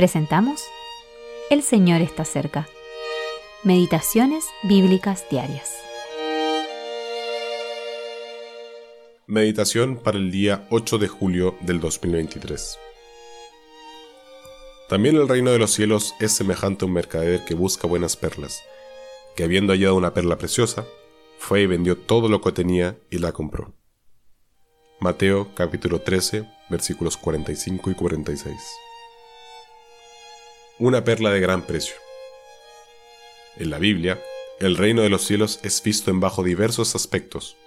Presentamos El Señor está cerca. Meditaciones Bíblicas Diarias. Meditación para el día 8 de julio del 2023. También el reino de los cielos es semejante a un mercader que busca buenas perlas, que habiendo hallado una perla preciosa, fue y vendió todo lo que tenía y la compró. Mateo capítulo 13 versículos 45 y 46. Una perla de gran precio. En la Biblia, el reino de los cielos es visto en bajo diversos aspectos,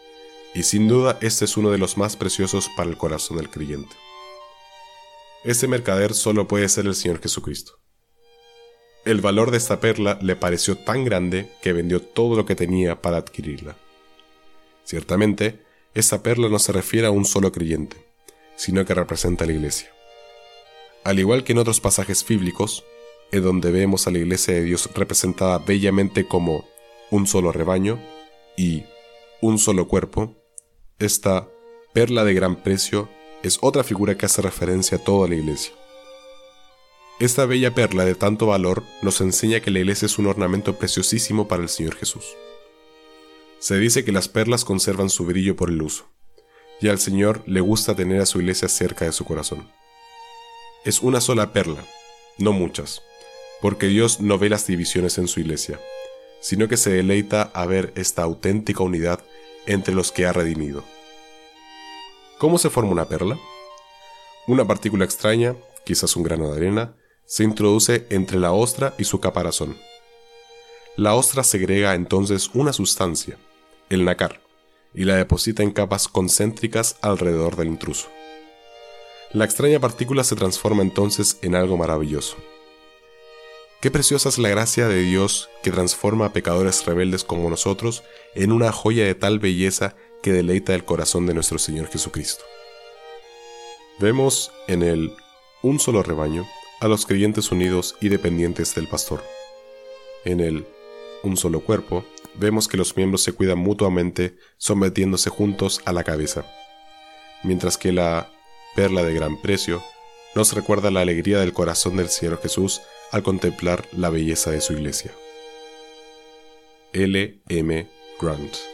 y sin duda este es uno de los más preciosos para el corazón del creyente. Ese mercader solo puede ser el Señor Jesucristo. El valor de esta perla le pareció tan grande que vendió todo lo que tenía para adquirirla. Ciertamente, esta perla no se refiere a un solo creyente, sino que representa a la iglesia. Al igual que en otros pasajes bíblicos, en donde vemos a la iglesia de Dios representada bellamente como un solo rebaño y un solo cuerpo, esta perla de gran precio es otra figura que hace referencia a toda la iglesia. Esta bella perla de tanto valor nos enseña que la iglesia es un ornamento preciosísimo para el Señor Jesús. Se dice que las perlas conservan su brillo por el uso, y al Señor le gusta tener a su iglesia cerca de su corazón. Es una sola perla, no muchas, porque Dios no ve las divisiones en su iglesia, sino que se deleita a ver esta auténtica unidad entre los que ha redimido. ¿Cómo se forma una perla? Una partícula extraña, quizás un grano de arena, se introduce entre la ostra y su caparazón. La ostra segrega entonces una sustancia, el nácar, y la deposita en capas concéntricas alrededor del intruso. La extraña partícula se transforma entonces en algo maravilloso. Qué preciosa es la gracia de Dios que transforma a pecadores rebeldes como nosotros en una joya de tal belleza que deleita el corazón de nuestro Señor Jesucristo. Vemos en el un solo rebaño a los creyentes unidos y dependientes del pastor. En el un solo cuerpo vemos que los miembros se cuidan mutuamente sometiéndose juntos a la cabeza, mientras que la perla de gran precio nos recuerda la alegría del corazón del Señor Jesús al contemplar la belleza de su iglesia. L. M. Grant